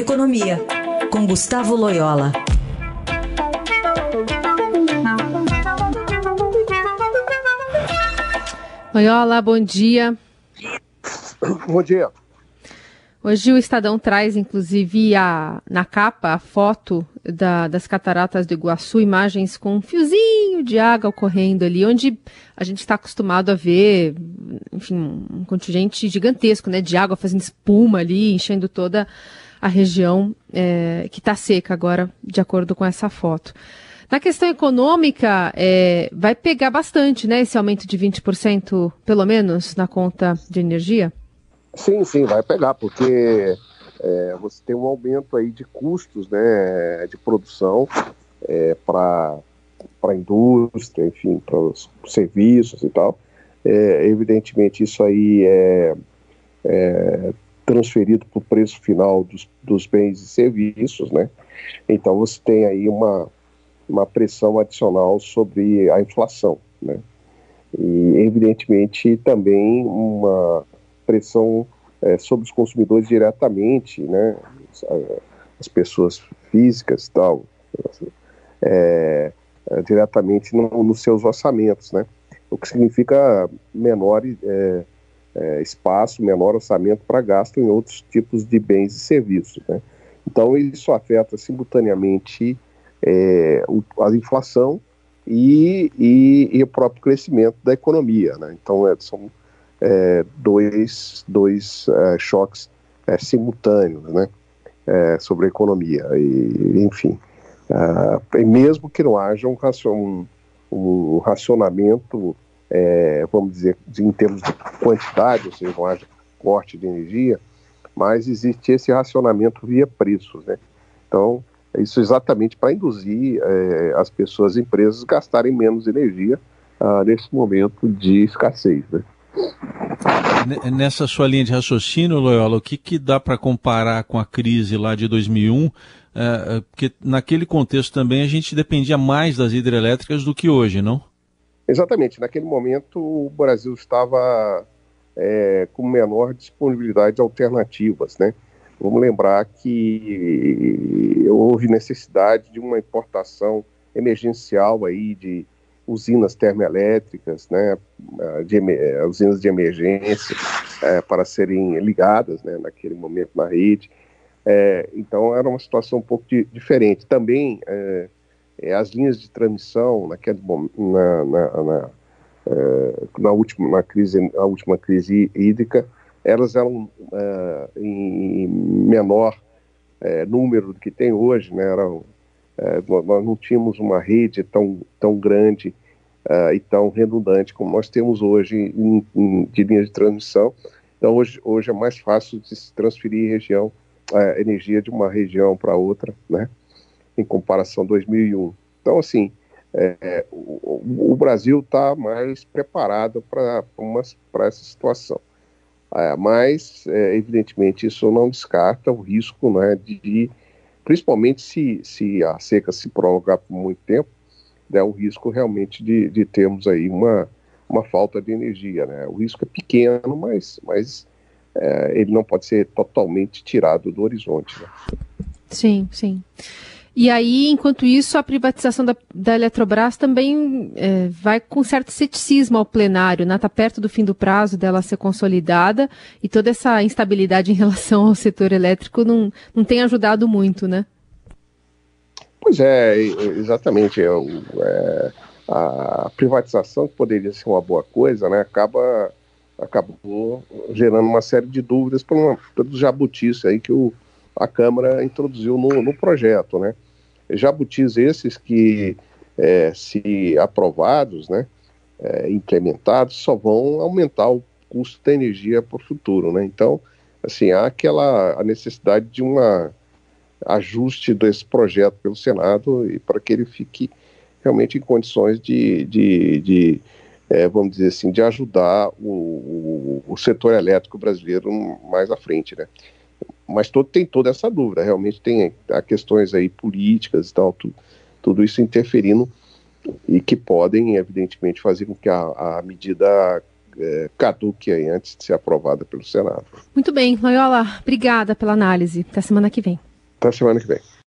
Economia, com Gustavo Loyola. Loyola, bom dia. Bom dia. Hoje o Estadão traz, inclusive, a, na capa, a foto da, das cataratas do Iguaçu, imagens com um fiozinho de água correndo ali, onde a gente está acostumado a ver, enfim, um contingente gigantesco, né, de água fazendo espuma ali, enchendo toda a região é, que está seca agora, de acordo com essa foto. Na questão econômica, é, vai pegar bastante, né, esse aumento de 20%, pelo menos, na conta de energia? Sim, sim, vai pegar, porque é, você tem um aumento aí de custos né, de produção é, para a indústria, enfim, para os serviços e tal. É, evidentemente, isso aí é, é transferido para o preço final dos, dos bens e serviços, né? Então, você tem aí uma, uma pressão adicional sobre a inflação, né? E, evidentemente, também uma pressão é, sobre os consumidores diretamente, né, as pessoas físicas tal, é, diretamente no, nos seus orçamentos, né, o que significa menor é, é, espaço, menor orçamento para gasto em outros tipos de bens e serviços, né. Então isso afeta simultaneamente é, o, a inflação e, e, e, o próprio crescimento da economia, né. Então são é, dois, dois é, choques é, simultâneos né, é, sobre a economia. E, enfim, é, mesmo que não haja um, um, um racionamento, é, vamos dizer, em termos de quantidade, ou seja, não haja corte de energia, mas existe esse racionamento via preços. Né? Então, isso exatamente para induzir as pessoas, as empresas, gastarem menos energia ah, nesse momento de escassez. Né? Nessa sua linha de raciocínio, Loyola, o que, que dá para comparar com a crise lá de 2001? É, é, porque naquele contexto também a gente dependia mais das hidrelétricas do que hoje, não? Exatamente. Naquele momento o Brasil estava é, com menor disponibilidade de alternativas, né? Vamos lembrar que houve necessidade de uma importação emergencial aí de usinas termoelétricas, né, de, eh, usinas de emergência é, para serem ligadas né, naquele momento na rede. É, então era uma situação um pouco de, diferente. Também é, as linhas de transmissão naquele na, na, na, na, última na crise a última crise hídrica elas eram em menor número do que tem hoje, né? Eram é, nós não tínhamos uma rede tão, tão grande e tão redundante como nós temos hoje em, em, de linha de transmissão. Então, hoje, hoje é mais fácil de se transferir região, energia de uma região para outra, né? Em comparação a 2001. Então, assim, é, o, o, Brasil está mais preparado para essa situação. É, mas, é, evidentemente, isso não descarta o risco né, de principalmente se, se a seca se prolongar por muito tempo, é o risco realmente de, de termos aí uma, uma falta de energia. Né? O risco é pequeno, mas, mas é, ele não pode ser totalmente tirado do horizonte. Né? Sim, sim. E aí, enquanto isso, a privatização da, da Eletrobras também é, vai com certo ceticismo ao plenário, né? Está perto do fim do prazo dela ser consolidada e toda essa instabilidade em relação ao setor elétrico não, não tem ajudado muito, né? Pois é, exatamente. É, é, a privatização, que poderia ser uma boa coisa, né, acaba, acabou gerando uma série de dúvidas pelos jabutis aí que o, a Câmara introduziu no, no projeto, né? Jabutis esses que, é, se aprovados, né, é, implementados, só vão aumentar o custo da energia para o futuro, né? Então, assim, há aquela a necessidade de uma ajuste desse projeto pelo Senado e para que ele fique realmente em condições de, de, de é, vamos dizer assim, de ajudar o, o, o, setor elétrico brasileiro mais à frente, né? Mas todo, tem toda essa dúvida, realmente tem há questões aí políticas e tal, tu, tudo isso interferindo e que podem, evidentemente, fazer com que a, a medida é, caduque aí antes de ser aprovada pelo Senado. Muito bem, Loyola, obrigada pela análise. Até semana que vem. Até semana que vem.